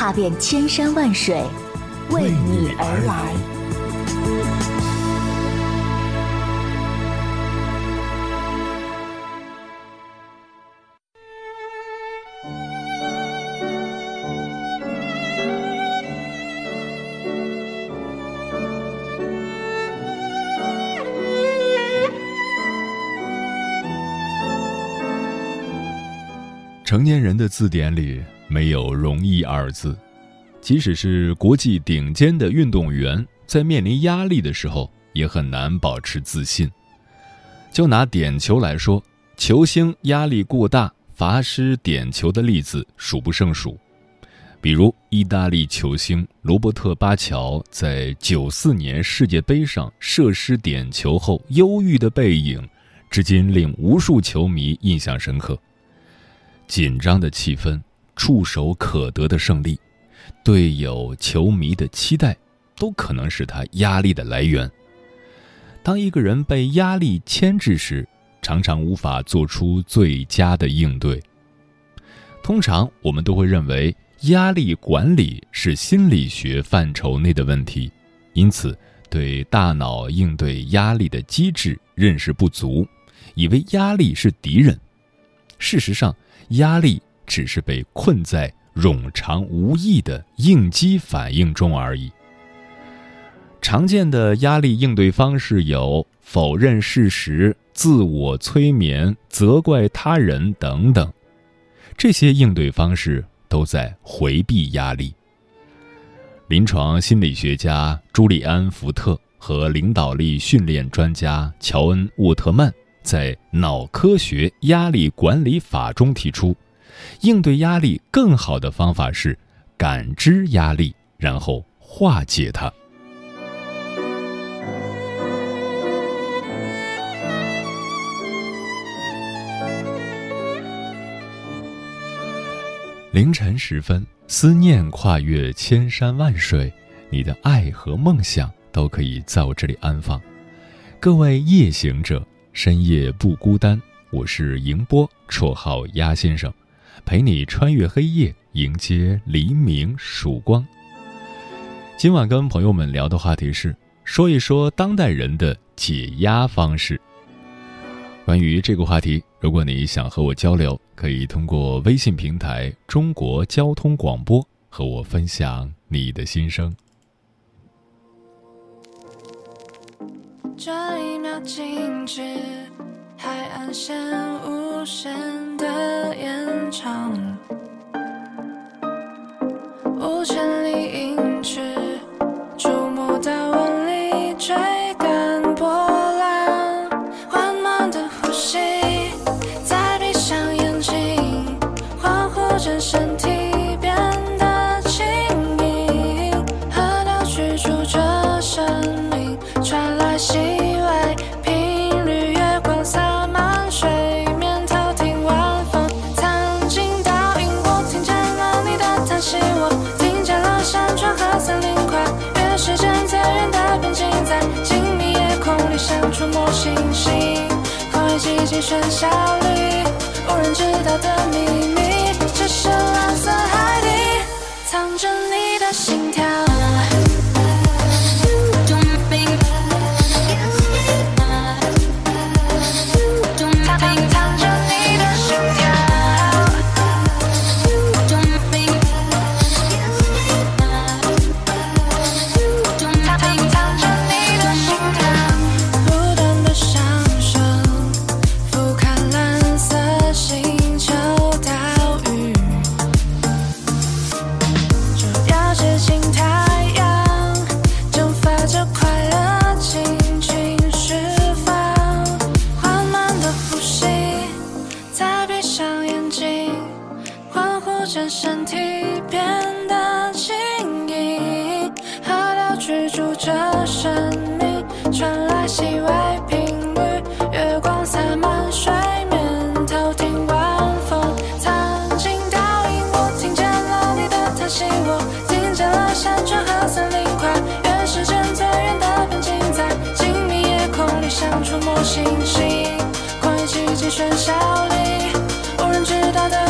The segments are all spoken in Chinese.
踏遍千山万水，为你而来。成年人的字典里没有“容易”二字，即使是国际顶尖的运动员，在面临压力的时候，也很难保持自信。就拿点球来说，球星压力过大罚失点球的例子数不胜数。比如，意大利球星罗伯特·巴乔在九四年世界杯上射失点球后忧郁的背影，至今令无数球迷印象深刻。紧张的气氛，触手可得的胜利，队友、球迷的期待，都可能是他压力的来源。当一个人被压力牵制时，常常无法做出最佳的应对。通常我们都会认为压力管理是心理学范畴内的问题，因此对大脑应对压力的机制认识不足，以为压力是敌人。事实上，压力只是被困在冗长无益的应激反应中而已。常见的压力应对方式有否认事实、自我催眠、责怪他人等等，这些应对方式都在回避压力。临床心理学家朱利安·福特和领导力训练专家乔恩·沃特曼。在脑科学压力管理法中提出，应对压力更好的方法是感知压力，然后化解它。凌晨时分，思念跨越千山万水，你的爱和梦想都可以在我这里安放。各位夜行者。深夜不孤单，我是迎波，绰号鸭先生，陪你穿越黑夜，迎接黎明曙光。今晚跟朋友们聊的话题是，说一说当代人的解压方式。关于这个话题，如果你想和我交流，可以通过微信平台“中国交通广播”和我分享你的心声。这一秒静止，海岸线无声的延长，五千里喧嚣里，无人知道的秘密，道理，无人知道的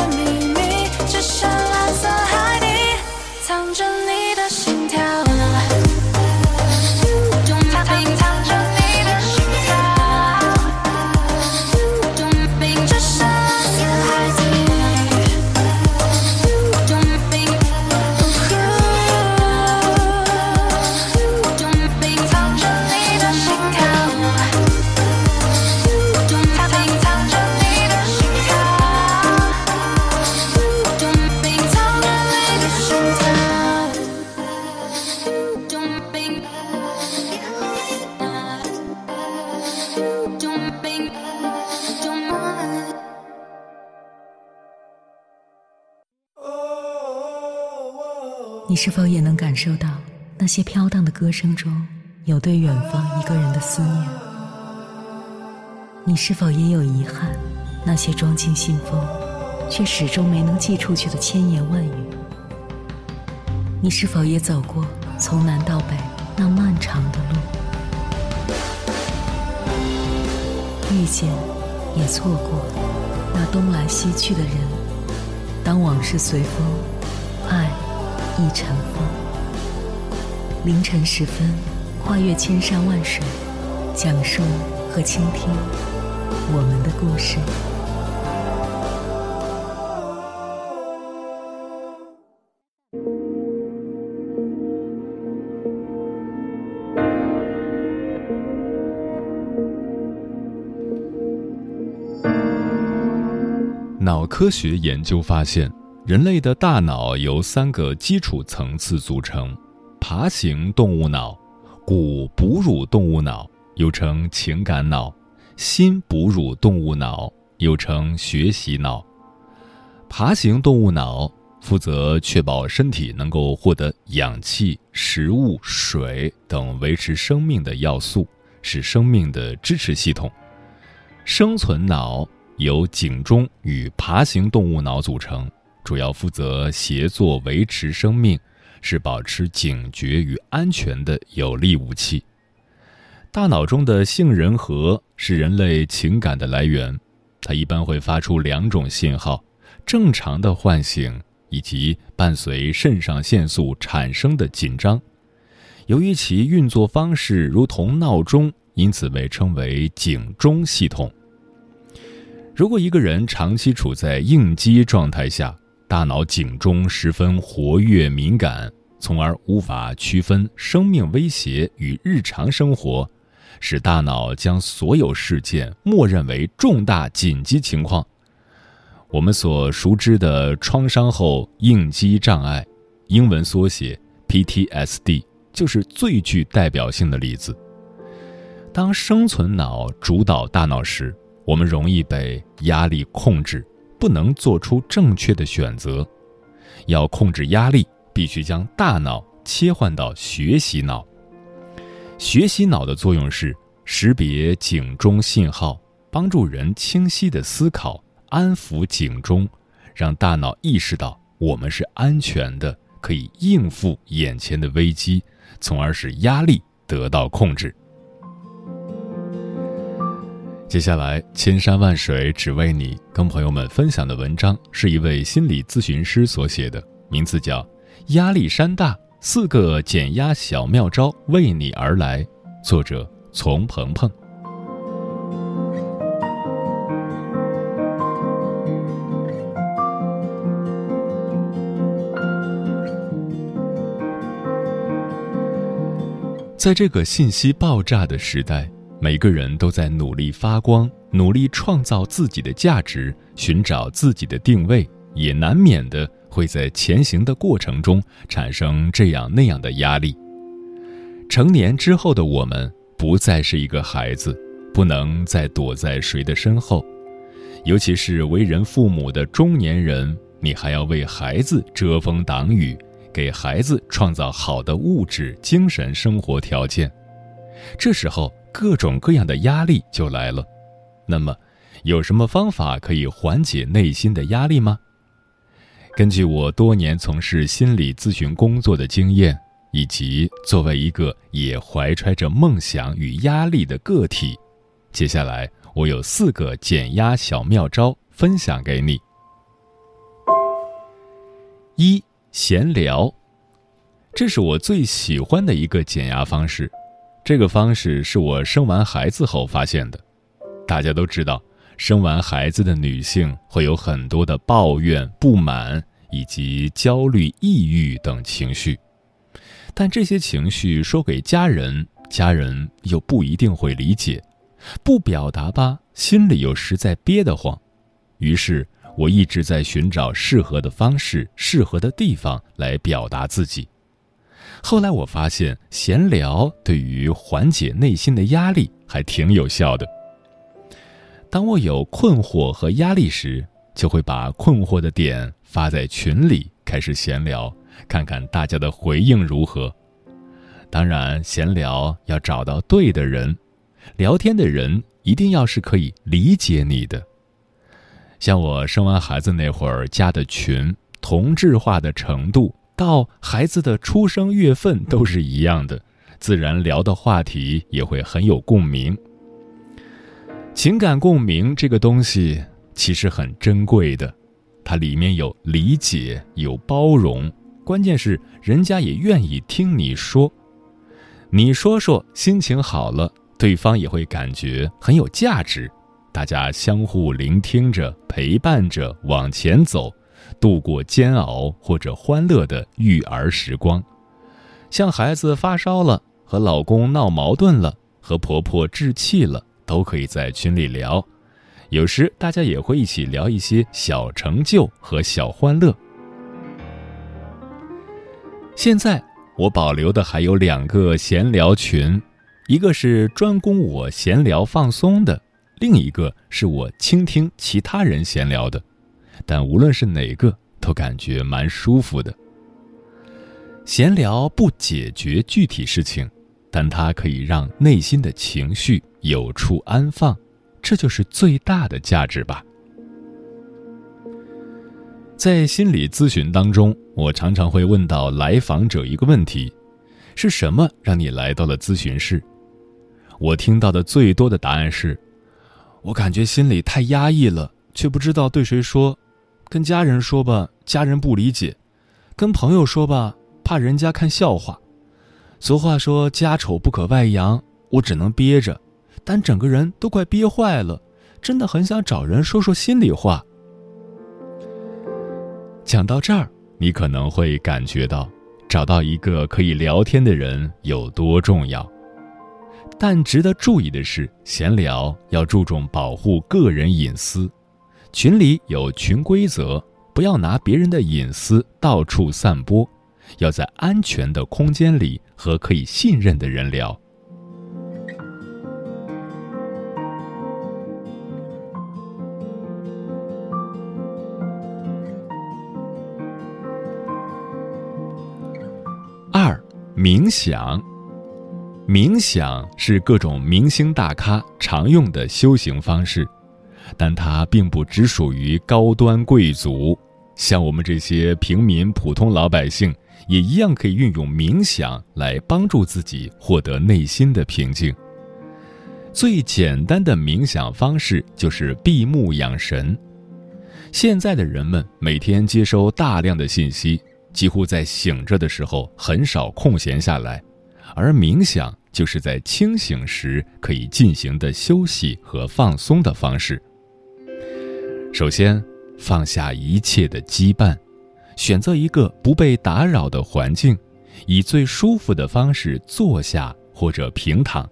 那些飘荡的歌声中有对远方一个人的思念？你是否也有遗憾？那些装进信封却始终没能寄出去的千言万语？你是否也走过从南到北那漫长的路？遇见，也错过那东来西去的人。当往事随风，爱亦尘封。凌晨时分，跨越千山万水，讲述和倾听我们的故事。脑科学研究发现，人类的大脑由三个基础层次组成：爬行动物脑、古哺乳动物脑（又称情感脑）、新哺乳动物脑（又称学习脑）。爬行动物脑负责确保身体能够获得氧气、食物、水等维持生命的要素，是生命的支持系统。生存脑由颈中与爬行动物脑组成，主要负责协作维持生命，是保持警觉与安全的有力武器。大脑中的杏仁核是人类情感的来源，它一般会发出两种信号：正常的唤醒以及伴随肾上腺素产生的紧张。由于其运作方式如同闹钟，因此被称为警钟系统。如果一个人长期处在应激状态下，大脑警钟十分活跃敏感，从而无法区分生命威胁与日常生活，使大脑将所有事件默认为重大紧急情况。我们所熟知的创伤后应激障碍，英文缩写 PTSD，就是最具代表性的例子。当生存脑主导大脑时，我们容易被压力控制，不能做出正确的选择。要控制压力，必须将大脑切换到学习脑。学习脑的作用是识别警钟信号，帮助人清晰的思考，安抚警钟，让大脑意识到我们是安全的，可以应付眼前的危机，从而使压力得到控制。接下来，千山万水只为你，跟朋友们分享的文章是一位心理咨询师所写的，名字叫《压力山大：四个减压小妙招为你而来》，作者丛鹏鹏。在这个信息爆炸的时代，每个人都在努力发光，努力创造自己的价值，寻找自己的定位，也难免的会在前行的过程中产生这样那样的压力。成年之后的我们，不再是一个孩子，不能再躲在谁的身后，尤其是为人父母的中年人，你还要为孩子遮风挡雨，给孩子创造好的物质、精神生活条件。这时候，各种各样的压力就来了。那么，有什么方法可以缓解内心的压力吗？根据我多年从事心理咨询工作的经验，以及作为一个也怀揣着梦想与压力的个体，接下来我有四个减压小妙招分享给你。一闲聊，这是我最喜欢的一个减压方式。这个方式是我生完孩子后发现的。大家都知道，生完孩子的女性会有很多的抱怨、不满以及焦虑、抑郁等情绪，但这些情绪说给家人，家人又不一定会理解；不表达吧，心里又实在憋得慌。于是。我一直在寻找适合的方式、适合的地方来表达自己。后来我发现，闲聊对于缓解内心的压力还挺有效的。当我有困惑和压力时，就会把困惑的点发在群里，开始闲聊，看看大家的回应如何。当然，闲聊要找到对的人，聊天的人一定要是可以理解你的。像我生完孩子那会儿加的群，同质化的程度到孩子的出生月份都是一样的，自然聊的话题也会很有共鸣。情感共鸣这个东西其实很珍贵的，它里面有理解，有包容，关键是人家也愿意听你说，你说说心情好了，对方也会感觉很有价值。大家相互聆听着，陪伴着往前走，度过煎熬或者欢乐的育儿时光。像孩子发烧了，和老公闹矛盾了，和婆婆置气了，都可以在群里聊。有时大家也会一起聊一些小成就和小欢乐。现在我保留的还有两个闲聊群，一个是专供我闲聊放松的。另一个是我倾听其他人闲聊的，但无论是哪个，都感觉蛮舒服的。闲聊不解决具体事情，但它可以让内心的情绪有处安放，这就是最大的价值吧。在心理咨询当中，我常常会问到来访者一个问题：是什么让你来到了咨询室？我听到的最多的答案是。我感觉心里太压抑了，却不知道对谁说。跟家人说吧，家人不理解；跟朋友说吧，怕人家看笑话。俗话说“家丑不可外扬”，我只能憋着，但整个人都快憋坏了，真的很想找人说说心里话。讲到这儿，你可能会感觉到，找到一个可以聊天的人有多重要。但值得注意的是，闲聊要注重保护个人隐私，群里有群规则，不要拿别人的隐私到处散播，要在安全的空间里和可以信任的人聊。二，冥想。冥想是各种明星大咖常用的修行方式，但它并不只属于高端贵族，像我们这些平民普通老百姓，也一样可以运用冥想来帮助自己获得内心的平静。最简单的冥想方式就是闭目养神。现在的人们每天接收大量的信息，几乎在醒着的时候很少空闲下来，而冥想。就是在清醒时可以进行的休息和放松的方式。首先，放下一切的羁绊，选择一个不被打扰的环境，以最舒服的方式坐下或者平躺。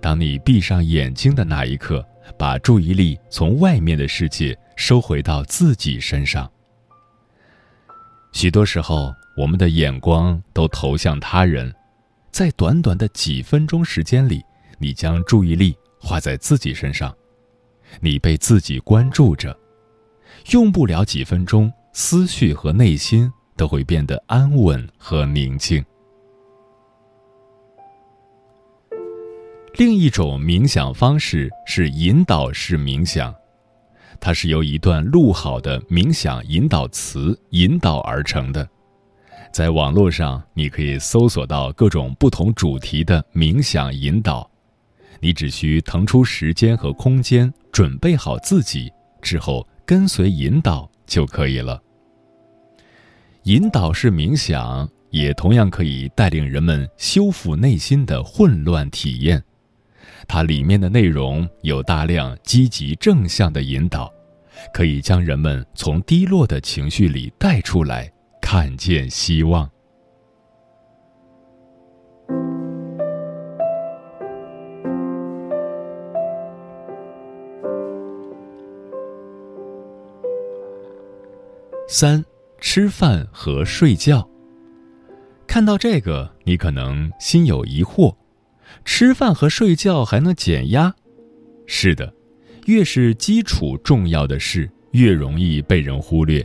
当你闭上眼睛的那一刻，把注意力从外面的世界收回到自己身上。许多时候，我们的眼光都投向他人。在短短的几分钟时间里，你将注意力花在自己身上，你被自己关注着，用不了几分钟，思绪和内心都会变得安稳和宁静。另一种冥想方式是引导式冥想，它是由一段录好的冥想引导词引导而成的。在网络上，你可以搜索到各种不同主题的冥想引导，你只需腾出时间和空间，准备好自己之后，跟随引导就可以了。引导式冥想也同样可以带领人们修复内心的混乱体验。它里面的内容有大量积极正向的引导，可以将人们从低落的情绪里带出来，看见希望。三，吃饭和睡觉。看到这个，你可能心有疑惑。吃饭和睡觉还能减压？是的，越是基础重要的事，越容易被人忽略。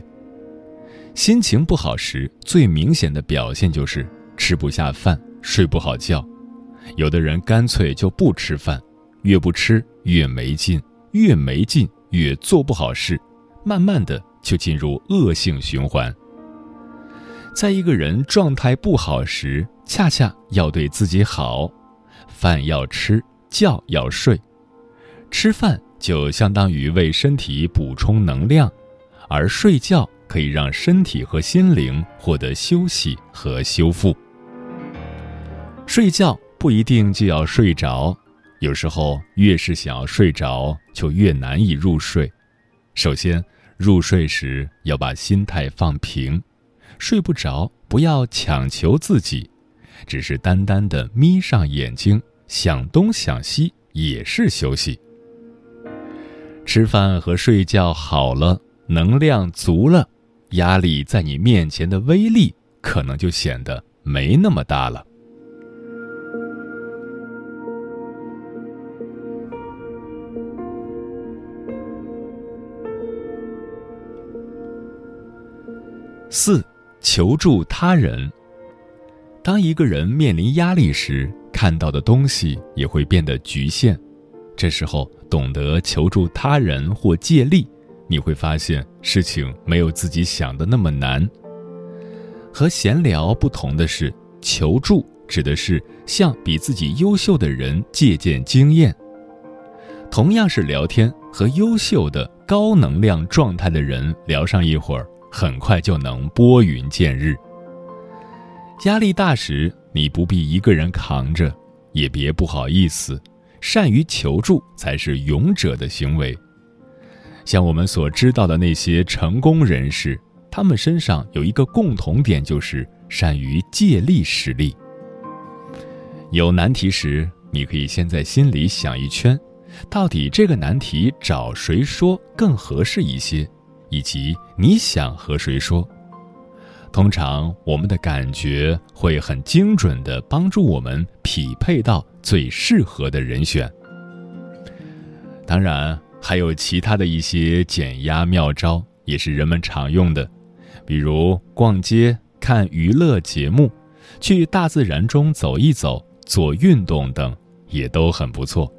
心情不好时，最明显的表现就是吃不下饭、睡不好觉。有的人干脆就不吃饭，越不吃越没劲，越没劲越做不好事，慢慢的就进入恶性循环。在一个人状态不好时，恰恰要对自己好。饭要吃，觉要睡。吃饭就相当于为身体补充能量，而睡觉可以让身体和心灵获得休息和修复。睡觉不一定就要睡着，有时候越是想要睡着，就越难以入睡。首先，入睡时要把心态放平，睡不着不要强求自己，只是单单的眯上眼睛。想东想西也是休息。吃饭和睡觉好了，能量足了，压力在你面前的威力可能就显得没那么大了。四，求助他人。当一个人面临压力时，看到的东西也会变得局限，这时候懂得求助他人或借力，你会发现事情没有自己想的那么难。和闲聊不同的是，求助指的是向比自己优秀的人借鉴经验。同样是聊天，和优秀的高能量状态的人聊上一会儿，很快就能拨云见日。压力大时。你不必一个人扛着，也别不好意思，善于求助才是勇者的行为。像我们所知道的那些成功人士，他们身上有一个共同点，就是善于借力使力。有难题时，你可以先在心里想一圈，到底这个难题找谁说更合适一些，以及你想和谁说。通常，我们的感觉会很精准地帮助我们匹配到最适合的人选。当然，还有其他的一些减压妙招，也是人们常用的，比如逛街、看娱乐节目、去大自然中走一走、做运动等，也都很不错。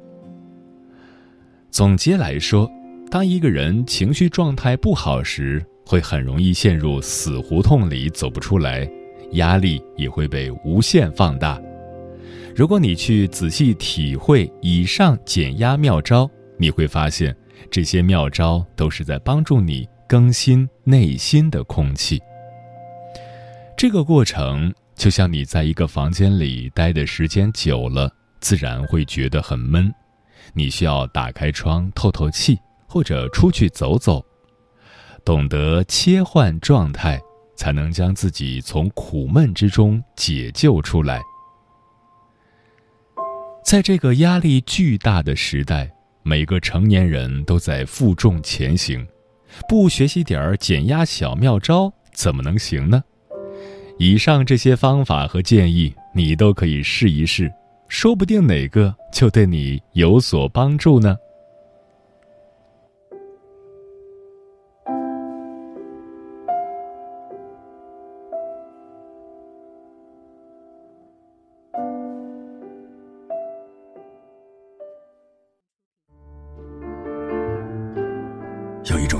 总结来说，当一个人情绪状态不好时，会很容易陷入死胡同里走不出来，压力也会被无限放大。如果你去仔细体会以上减压妙招，你会发现这些妙招都是在帮助你更新内心的空气。这个过程就像你在一个房间里待的时间久了，自然会觉得很闷，你需要打开窗透透气，或者出去走走。懂得切换状态，才能将自己从苦闷之中解救出来。在这个压力巨大的时代，每个成年人都在负重前行，不学习点儿减压小妙招，怎么能行呢？以上这些方法和建议，你都可以试一试，说不定哪个就对你有所帮助呢。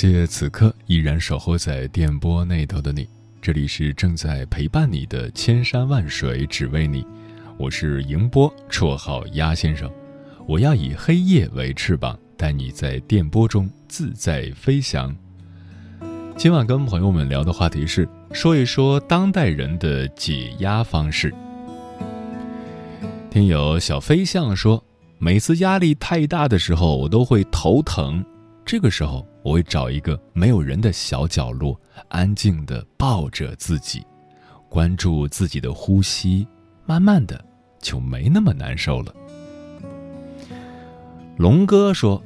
谢此刻依然守候在电波那头的你，这里是正在陪伴你的千山万水只为你，我是迎波，绰号鸭先生。我要以黑夜为翅膀，带你在电波中自在飞翔。今晚跟朋友们聊的话题是说一说当代人的解压方式。听友小飞象说，每次压力太大的时候，我都会头疼。这个时候，我会找一个没有人的小角落，安静的抱着自己，关注自己的呼吸，慢慢的就没那么难受了。龙哥说，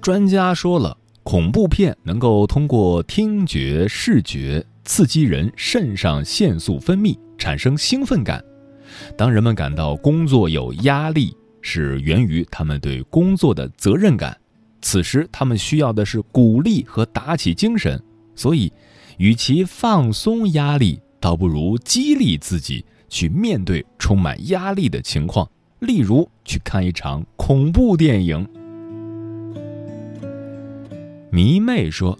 专家说了，恐怖片能够通过听觉、视觉刺激人肾上腺素分泌，产生兴奋感。当人们感到工作有压力，是源于他们对工作的责任感。此时，他们需要的是鼓励和打起精神，所以，与其放松压力，倒不如激励自己去面对充满压力的情况。例如，去看一场恐怖电影。迷妹说：“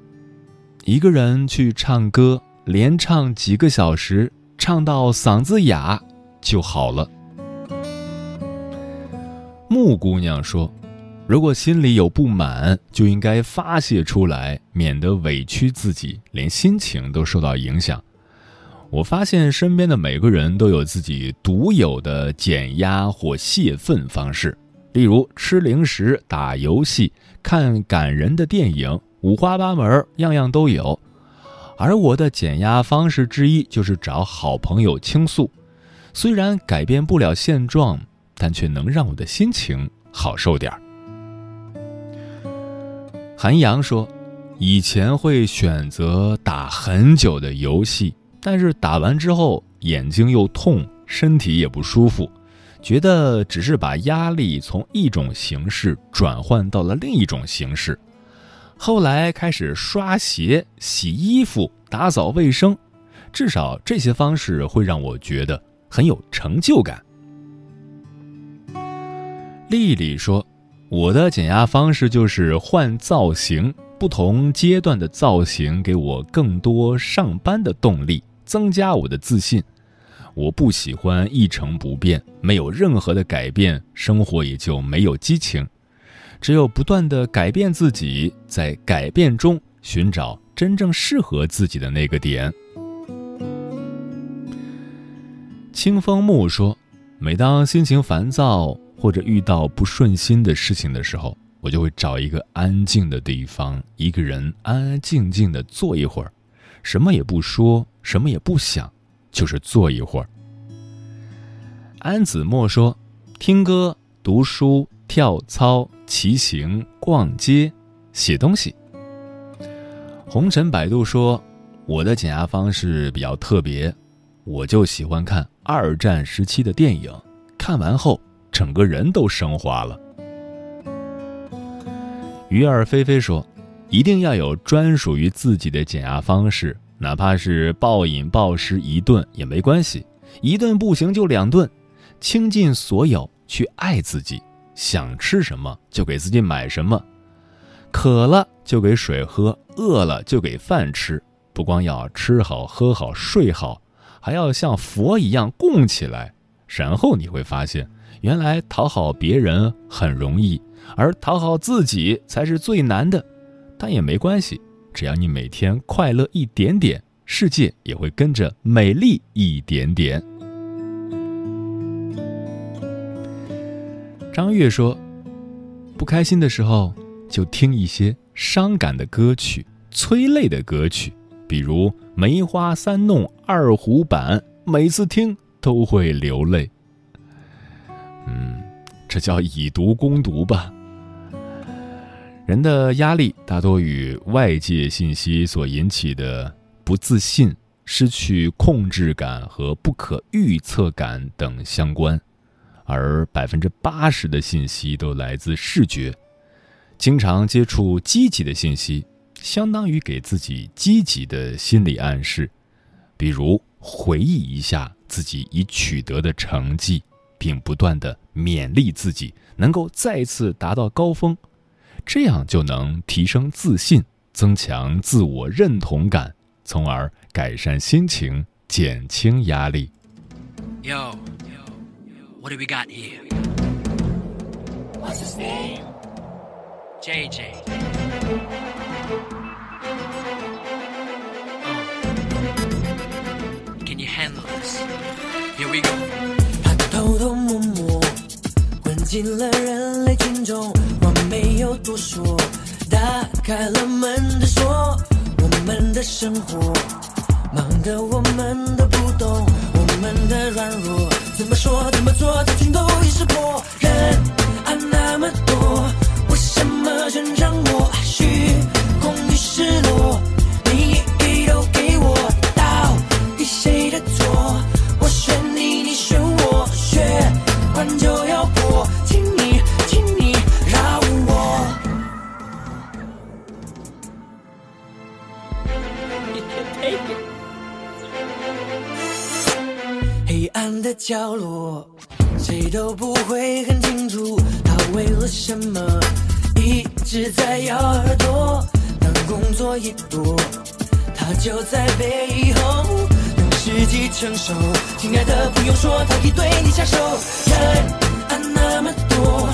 一个人去唱歌，连唱几个小时，唱到嗓子哑就好了。”木姑娘说。如果心里有不满，就应该发泄出来，免得委屈自己，连心情都受到影响。我发现身边的每个人都有自己独有的减压或泄愤方式，例如吃零食、打游戏、看感人的电影，五花八门，样样都有。而我的减压方式之一就是找好朋友倾诉，虽然改变不了现状，但却能让我的心情好受点儿。韩阳说：“以前会选择打很久的游戏，但是打完之后眼睛又痛，身体也不舒服，觉得只是把压力从一种形式转换到了另一种形式。后来开始刷鞋、洗衣服、打扫卫生，至少这些方式会让我觉得很有成就感。”丽丽说。我的减压方式就是换造型，不同阶段的造型给我更多上班的动力，增加我的自信。我不喜欢一成不变，没有任何的改变，生活也就没有激情。只有不断的改变自己，在改变中寻找真正适合自己的那个点。清风木说：“每当心情烦躁。”或者遇到不顺心的事情的时候，我就会找一个安静的地方，一个人安安静静的坐一会儿，什么也不说，什么也不想，就是坐一会儿。安子墨说：“听歌、读书、跳操、骑行、逛街、写东西。”红尘百度说：“我的减压方式比较特别，我就喜欢看二战时期的电影，看完后。”整个人都升华了。鱼儿飞飞说：“一定要有专属于自己的减压方式，哪怕是暴饮暴食一顿也没关系，一顿不行就两顿，倾尽所有去爱自己。想吃什么就给自己买什么，渴了就给水喝，饿了就给饭吃。不光要吃好喝好睡好，还要像佛一样供起来。然后你会发现。”原来讨好别人很容易，而讨好自己才是最难的。但也没关系，只要你每天快乐一点点，世界也会跟着美丽一点点。张悦说：“不开心的时候，就听一些伤感的歌曲、催泪的歌曲，比如《梅花三弄》二胡版，每次听都会流泪。”嗯，这叫以毒攻毒吧。人的压力大多与外界信息所引起的不自信、失去控制感和不可预测感等相关，而百分之八十的信息都来自视觉。经常接触积极的信息，相当于给自己积极的心理暗示，比如回忆一下自己已取得的成绩，并不断的勉励自己能够再次达到高峰。这样就能提升自信，增强自我认同感，从而改善心情，减轻压力。Yo, what do we got here? What's his name? JJ. Can you handle this? Here we go. 偷偷摸摸混进了人类群众，我没有多说，打开了门的锁。我们的生活忙得我们都不懂，我们的软弱怎么说怎么做，这群都已识破。人啊那么多，为什么全让我虚空与失落？的角落，谁都不会很清楚，他为了什么一直在咬耳朵。当工作一多，他就在背后等时机成熟。亲爱的，不用说，他已对你下手。人啊那么多，